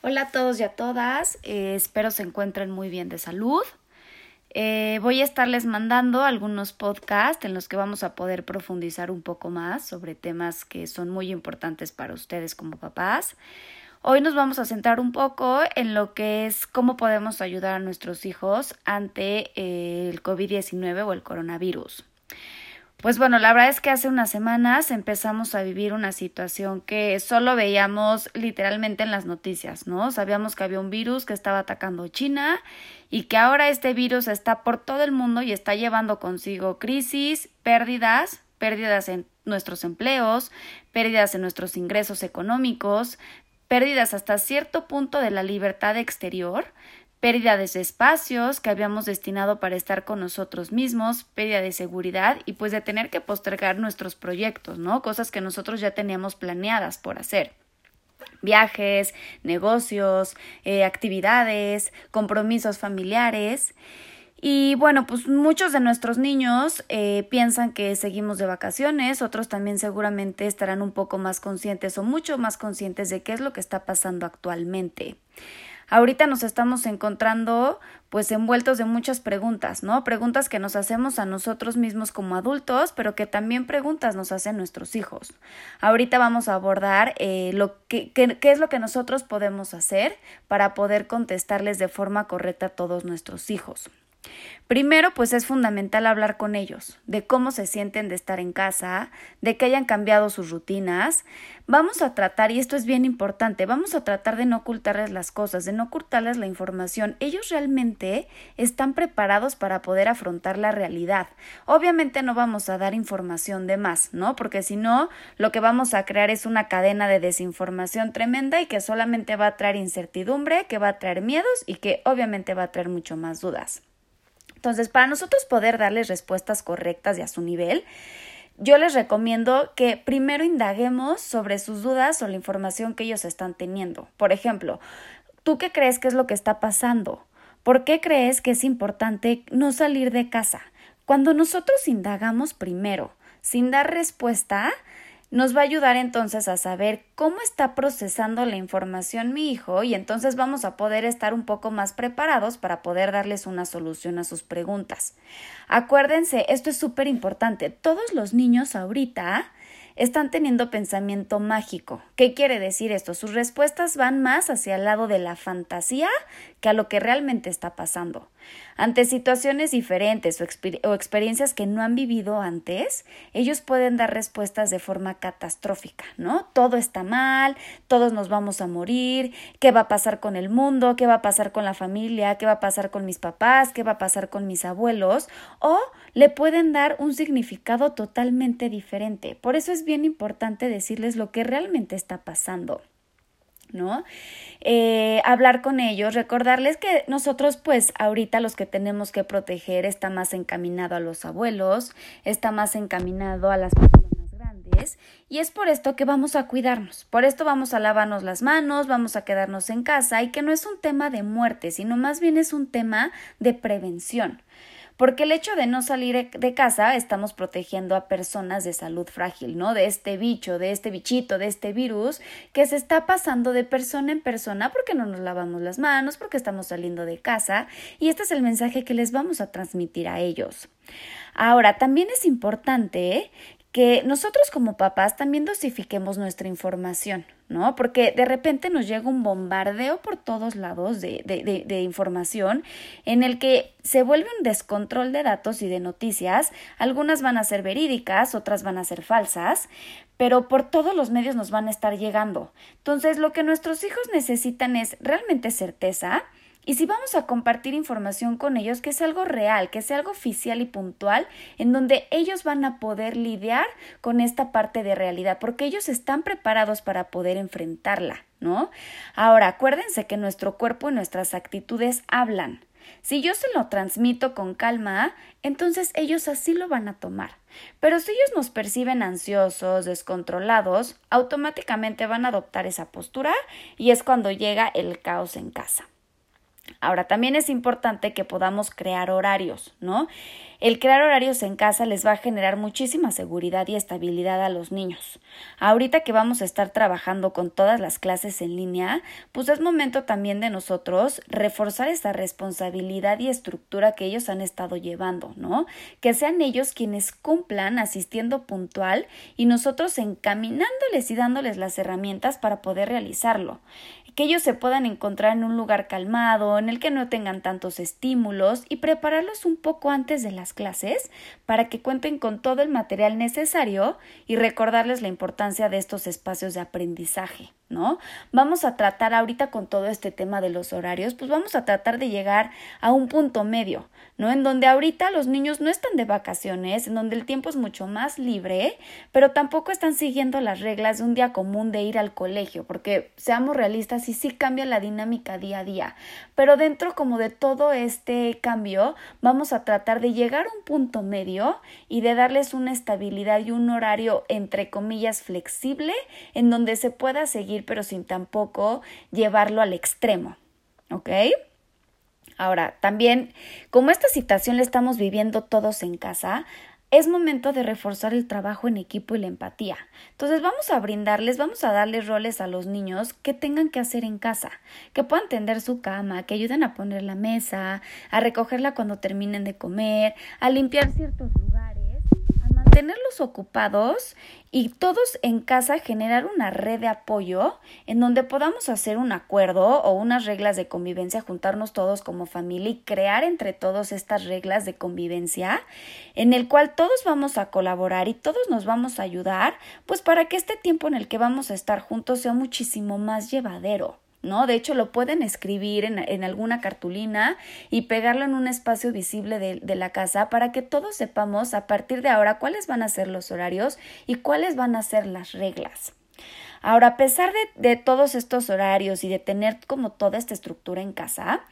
Hola a todos y a todas, eh, espero se encuentren muy bien de salud. Eh, voy a estarles mandando algunos podcasts en los que vamos a poder profundizar un poco más sobre temas que son muy importantes para ustedes como papás. Hoy nos vamos a centrar un poco en lo que es cómo podemos ayudar a nuestros hijos ante eh, el COVID-19 o el coronavirus. Pues bueno, la verdad es que hace unas semanas empezamos a vivir una situación que solo veíamos literalmente en las noticias, ¿no? Sabíamos que había un virus que estaba atacando China y que ahora este virus está por todo el mundo y está llevando consigo crisis, pérdidas, pérdidas en nuestros empleos, pérdidas en nuestros ingresos económicos, pérdidas hasta cierto punto de la libertad exterior, pérdida de espacios que habíamos destinado para estar con nosotros mismos, pérdida de seguridad y pues de tener que postergar nuestros proyectos, ¿no? Cosas que nosotros ya teníamos planeadas por hacer viajes, negocios, eh, actividades, compromisos familiares. Y bueno, pues muchos de nuestros niños eh, piensan que seguimos de vacaciones, otros también seguramente estarán un poco más conscientes o mucho más conscientes de qué es lo que está pasando actualmente. Ahorita nos estamos encontrando pues envueltos de muchas preguntas, ¿no? Preguntas que nos hacemos a nosotros mismos como adultos, pero que también preguntas nos hacen nuestros hijos. Ahorita vamos a abordar eh, lo que, qué es lo que nosotros podemos hacer para poder contestarles de forma correcta a todos nuestros hijos. Primero, pues es fundamental hablar con ellos, de cómo se sienten de estar en casa, de que hayan cambiado sus rutinas. Vamos a tratar, y esto es bien importante, vamos a tratar de no ocultarles las cosas, de no ocultarles la información. Ellos realmente están preparados para poder afrontar la realidad. Obviamente no vamos a dar información de más, ¿no? Porque si no, lo que vamos a crear es una cadena de desinformación tremenda y que solamente va a traer incertidumbre, que va a traer miedos y que obviamente va a traer mucho más dudas. Entonces, para nosotros poder darles respuestas correctas y a su nivel, yo les recomiendo que primero indaguemos sobre sus dudas o la información que ellos están teniendo. Por ejemplo, ¿tú qué crees que es lo que está pasando? ¿Por qué crees que es importante no salir de casa? Cuando nosotros indagamos primero, sin dar respuesta, nos va a ayudar entonces a saber cómo está procesando la información mi hijo y entonces vamos a poder estar un poco más preparados para poder darles una solución a sus preguntas. Acuérdense, esto es súper importante, todos los niños ahorita están teniendo pensamiento mágico. ¿Qué quiere decir esto? Sus respuestas van más hacia el lado de la fantasía que a lo que realmente está pasando. Ante situaciones diferentes o, experiencias que no han vivido antes, ellos pueden dar respuestas de forma catastrófica, ¿no? Todo está mal, todos nos vamos a morir, ¿qué va a pasar con el mundo? ¿Qué va a pasar con la familia? ¿Qué va a pasar con mis papás? ¿Qué va a pasar con mis abuelos? O le pueden dar un significado totalmente diferente. Por eso es bien importante decirles lo que realmente está pasando. ¿No? Eh, hablar con ellos, recordarles que nosotros pues ahorita los que tenemos que proteger está más encaminado a los abuelos, está más encaminado a las personas grandes y es por esto que vamos a cuidarnos, por esto vamos a lavarnos las manos, vamos a quedarnos en casa y que no es un tema de muerte, sino más bien es un tema de prevención porque el hecho de no salir de casa estamos protegiendo a personas de salud frágil, ¿no? De este bicho, de este bichito, de este virus que se está pasando de persona en persona porque no nos lavamos las manos, porque estamos saliendo de casa y este es el mensaje que les vamos a transmitir a ellos. Ahora, también es importante que nosotros como papás también dosifiquemos nuestra información, ¿no? Porque de repente nos llega un bombardeo por todos lados de, de, de, información en el que se vuelve un descontrol de datos y de noticias. Algunas van a ser verídicas, otras van a ser falsas, pero por todos los medios nos van a estar llegando. Entonces, lo que nuestros hijos necesitan es realmente certeza, y si vamos a compartir información con ellos, que es algo real, que sea algo oficial y puntual, en donde ellos van a poder lidiar con esta parte de realidad, porque ellos están preparados para poder enfrentarla, ¿no? Ahora, acuérdense que nuestro cuerpo y nuestras actitudes hablan. Si yo se lo transmito con calma, entonces ellos así lo van a tomar. Pero si ellos nos perciben ansiosos, descontrolados, automáticamente van a adoptar esa postura y es cuando llega el caos en casa. Ahora, también es importante que podamos crear horarios, ¿no? El crear horarios en casa les va a generar muchísima seguridad y estabilidad a los niños. Ahorita que vamos a estar trabajando con todas las clases en línea, pues es momento también de nosotros reforzar esa responsabilidad y estructura que ellos han estado llevando, ¿no? Que sean ellos quienes cumplan asistiendo puntual y nosotros encaminándoles y dándoles las herramientas para poder realizarlo que ellos se puedan encontrar en un lugar calmado, en el que no tengan tantos estímulos y prepararlos un poco antes de las clases para que cuenten con todo el material necesario y recordarles la importancia de estos espacios de aprendizaje. ¿no? Vamos a tratar ahorita con todo este tema de los horarios, pues vamos a tratar de llegar a un punto medio, ¿no? En donde ahorita los niños no están de vacaciones, en donde el tiempo es mucho más libre, pero tampoco están siguiendo las reglas de un día común de ir al colegio, porque seamos realistas y sí cambia la dinámica día a día, pero dentro como de todo este cambio, vamos a tratar de llegar a un punto medio y de darles una estabilidad y un horario entre comillas flexible en donde se pueda seguir pero sin tampoco llevarlo al extremo. ¿Ok? Ahora, también, como esta situación la estamos viviendo todos en casa, es momento de reforzar el trabajo en equipo y la empatía. Entonces vamos a brindarles, vamos a darles roles a los niños que tengan que hacer en casa, que puedan tender su cama, que ayuden a poner la mesa, a recogerla cuando terminen de comer, a limpiar ciertos lugares tenerlos ocupados y todos en casa generar una red de apoyo en donde podamos hacer un acuerdo o unas reglas de convivencia, juntarnos todos como familia y crear entre todos estas reglas de convivencia en el cual todos vamos a colaborar y todos nos vamos a ayudar, pues para que este tiempo en el que vamos a estar juntos sea muchísimo más llevadero. De hecho, lo pueden escribir en, en, alguna cartulina y pegarlo en un espacio visible de, de, la casa para que todos sepamos a partir de ahora cuáles van a ser los horarios y cuáles van a ser las reglas. Ahora, a pesar de, de todos estos horarios y de tener como toda esta estructura en casa,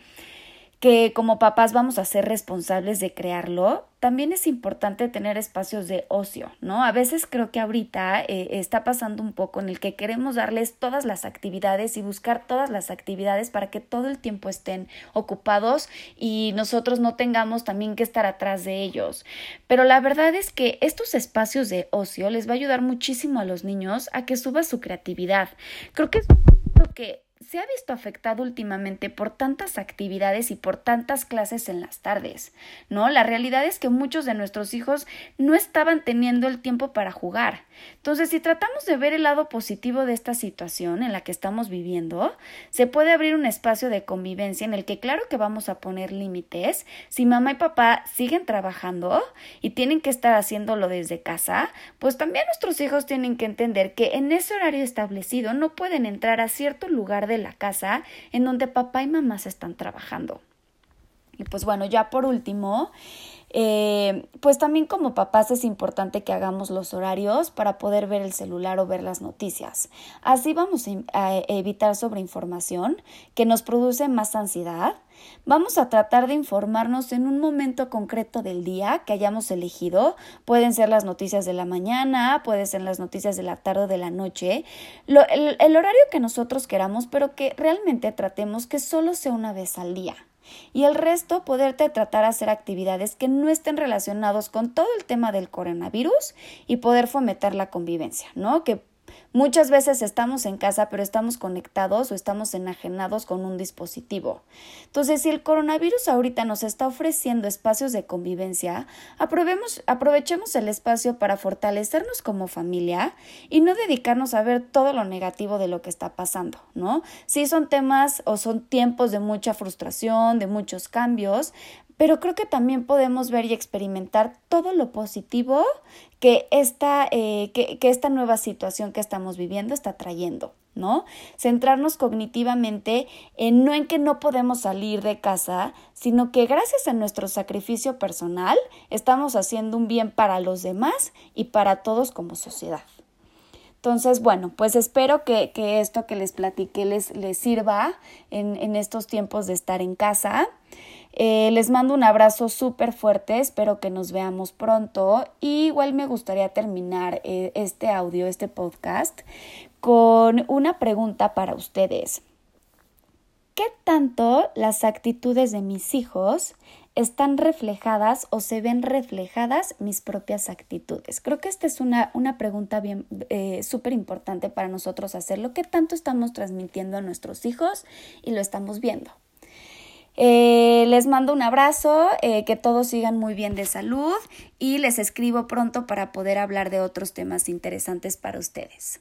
que como papás vamos a ser responsables de crearlo, también es importante tener espacios de ocio, ¿no? A veces creo que ahorita eh, está pasando un poco en el que queremos darles todas las actividades y buscar todas las actividades para que todo el tiempo estén ocupados y nosotros no tengamos también que estar atrás de ellos. Pero la verdad es que estos espacios de ocio les va a ayudar muchísimo a los niños a que suba su creatividad. Creo que es lo que se ha visto afectado últimamente por tantas actividades y por tantas clases en las tardes, ¿no? La realidad es que muchos de nuestros hijos no estaban teniendo el tiempo para jugar. Entonces, si tratamos de ver el lado positivo de esta situación en la que estamos viviendo, se puede abrir un espacio de convivencia en el que claro que vamos a poner límites. Si mamá y papá siguen trabajando y tienen que estar haciéndolo desde casa, pues también nuestros hijos tienen que entender que en ese horario establecido no pueden entrar a cierto lugar de la casa en donde papá y mamá se están trabajando. Y pues bueno, ya por último, eh, pues también como papás es importante que hagamos los horarios para poder ver el celular o ver las noticias. Así vamos a evitar sobreinformación que nos produce más ansiedad Vamos a tratar de informarnos en un momento concreto del día que hayamos elegido. Pueden ser las noticias de la mañana, pueden ser las noticias de la tarde o de la noche. el, el horario que nosotros queramos, pero que realmente tratemos que solo sea una vez al día y el resto poderte tratar a hacer actividades que no estén relacionados con todo el tema del coronavirus y poder fomentar la convivencia, ¿no? Que Muchas veces estamos en casa, pero estamos conectados o estamos enajenados con un dispositivo. Entonces, si el coronavirus ahorita nos está ofreciendo espacios de convivencia, aprovechemos el espacio para fortalecernos como familia y no dedicarnos a ver todo lo negativo de lo que está pasando, ¿no? Si son temas o son tiempos de mucha frustración, de muchos cambios, pero creo que también podemos ver y experimentar todo lo positivo que esta, eh, que, que esta nueva situación que estamos viviendo está trayendo. ¿no? Centrarnos cognitivamente en no en que no podemos salir de casa, sino que gracias a nuestro sacrificio personal estamos haciendo un bien para los demás y para todos como sociedad. Entonces, bueno, pues espero que, que esto que les platiqué les, les sirva en, en estos tiempos de estar en casa. Eh, les mando un abrazo súper fuerte, espero que nos veamos pronto. Y igual me gustaría terminar eh, este audio, este podcast, con una pregunta para ustedes. ¿qué tanto las actitudes de mis hijos están reflejadas o se ven reflejadas mis propias actitudes? Creo que esta es una, una pregunta bien eh, súper importante para nosotros hacerlo. ¿Qué tanto estamos transmitiendo a nuestros hijos y lo estamos viendo? Eh, les mando un abrazo, eh, que todos sigan muy bien de salud y les escribo pronto para poder hablar de otros temas interesantes para ustedes.